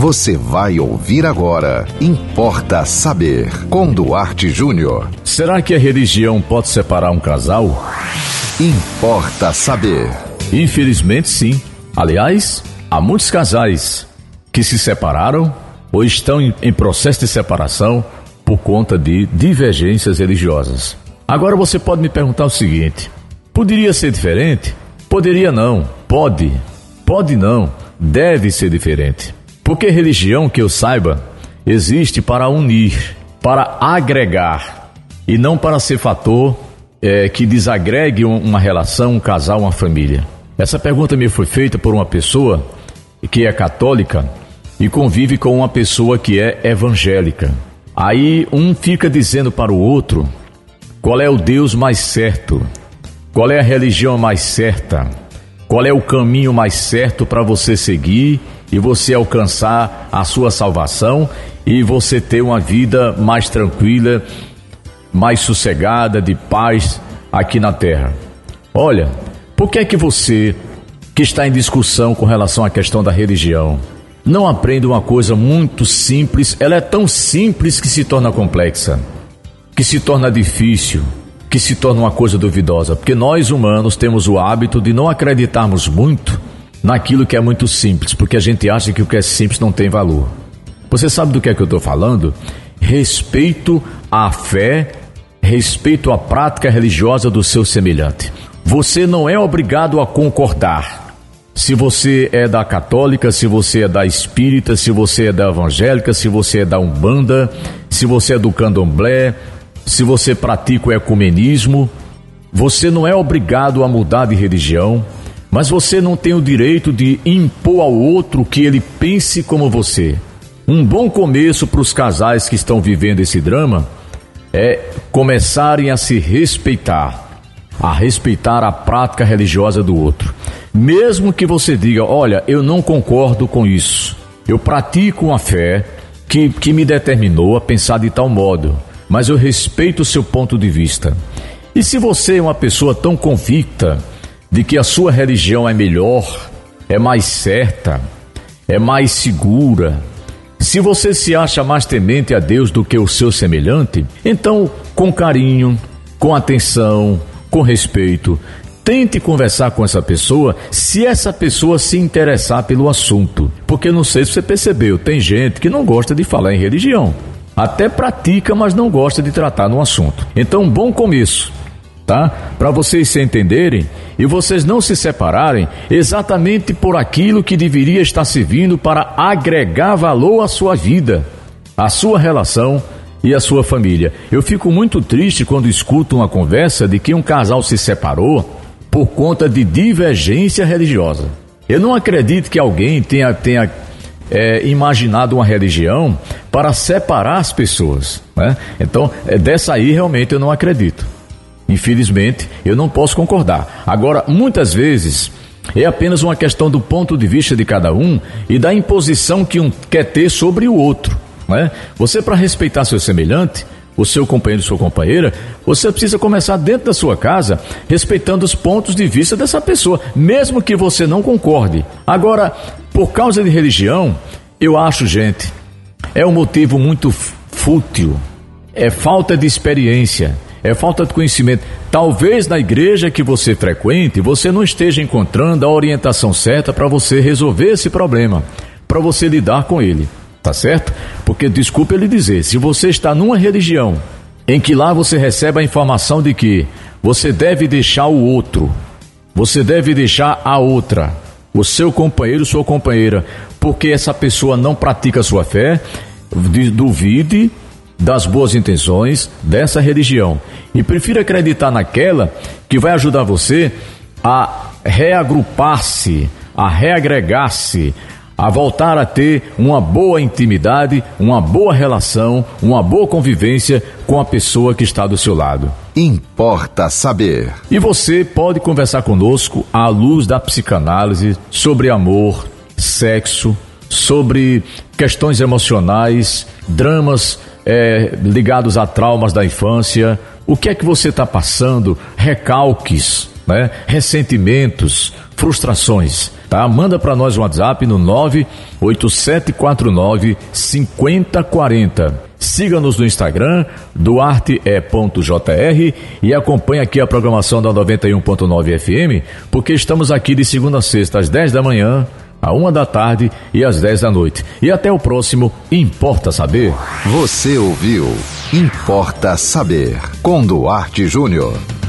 Você vai ouvir agora. Importa saber. Com Duarte Júnior. Será que a religião pode separar um casal? Importa saber. Infelizmente, sim. Aliás, há muitos casais que se separaram ou estão em processo de separação por conta de divergências religiosas. Agora você pode me perguntar o seguinte: poderia ser diferente? Poderia não. Pode. Pode não. Deve ser diferente. Porque religião, que eu saiba, existe para unir, para agregar, e não para ser fator é, que desagregue uma relação, um casal, uma família. Essa pergunta me foi feita por uma pessoa que é católica e convive com uma pessoa que é evangélica. Aí um fica dizendo para o outro qual é o Deus mais certo, qual é a religião mais certa, qual é o caminho mais certo para você seguir e você alcançar a sua salvação e você ter uma vida mais tranquila, mais sossegada, de paz aqui na terra. Olha, por que é que você que está em discussão com relação à questão da religião não aprende uma coisa muito simples? Ela é tão simples que se torna complexa, que se torna difícil, que se torna uma coisa duvidosa, porque nós humanos temos o hábito de não acreditarmos muito naquilo que é muito simples, porque a gente acha que o que é simples não tem valor. Você sabe do que é que eu estou falando? Respeito à fé, respeito à prática religiosa do seu semelhante. Você não é obrigado a concordar. Se você é da católica, se você é da espírita, se você é da evangélica, se você é da umbanda, se você é do candomblé, se você pratica o ecumenismo, você não é obrigado a mudar de religião. Mas você não tem o direito de impor ao outro que ele pense como você. Um bom começo para os casais que estão vivendo esse drama é começarem a se respeitar, a respeitar a prática religiosa do outro. Mesmo que você diga, olha, eu não concordo com isso, eu pratico uma fé que, que me determinou a pensar de tal modo, mas eu respeito o seu ponto de vista. E se você é uma pessoa tão convicta de que a sua religião é melhor, é mais certa, é mais segura. Se você se acha mais temente a Deus do que o seu semelhante, então, com carinho, com atenção, com respeito, tente conversar com essa pessoa se essa pessoa se interessar pelo assunto. Porque não sei se você percebeu, tem gente que não gosta de falar em religião. Até pratica, mas não gosta de tratar no assunto. Então, bom começo tá? Para vocês se entenderem e vocês não se separarem exatamente por aquilo que deveria estar servindo para agregar valor à sua vida, à sua relação e à sua família. Eu fico muito triste quando escuto uma conversa de que um casal se separou por conta de divergência religiosa. Eu não acredito que alguém tenha, tenha é, imaginado uma religião para separar as pessoas. Né? Então, é, dessa aí realmente eu não acredito. Infelizmente, eu não posso concordar. Agora, muitas vezes, é apenas uma questão do ponto de vista de cada um e da imposição que um quer ter sobre o outro. Né? Você, para respeitar seu semelhante, o seu companheiro, sua companheira, você precisa começar dentro da sua casa, respeitando os pontos de vista dessa pessoa, mesmo que você não concorde. Agora, por causa de religião, eu acho, gente, é um motivo muito fútil, é falta de experiência é falta de conhecimento. Talvez na igreja que você frequente, você não esteja encontrando a orientação certa para você resolver esse problema, para você lidar com ele. Tá certo? Porque desculpe ele dizer, se você está numa religião em que lá você recebe a informação de que você deve deixar o outro, você deve deixar a outra, o seu companheiro, sua companheira, porque essa pessoa não pratica a sua fé, duvide das boas intenções dessa religião. E prefira acreditar naquela que vai ajudar você a reagrupar-se, a reagregar-se, a voltar a ter uma boa intimidade, uma boa relação, uma boa convivência com a pessoa que está do seu lado. Importa saber. E você pode conversar conosco à luz da psicanálise sobre amor, sexo, sobre questões emocionais, dramas é, ligados a traumas da infância, o que é que você está passando, recalques, né? ressentimentos, frustrações. Tá? Manda para nós um WhatsApp no 98749 5040. Siga-nos no Instagram, duarte.jr e acompanhe aqui a programação da 91.9 FM, porque estamos aqui de segunda a sexta às 10 da manhã, à uma da tarde e às 10 da noite. E até o próximo Importa Saber. Você ouviu Importa Saber com Duarte Júnior.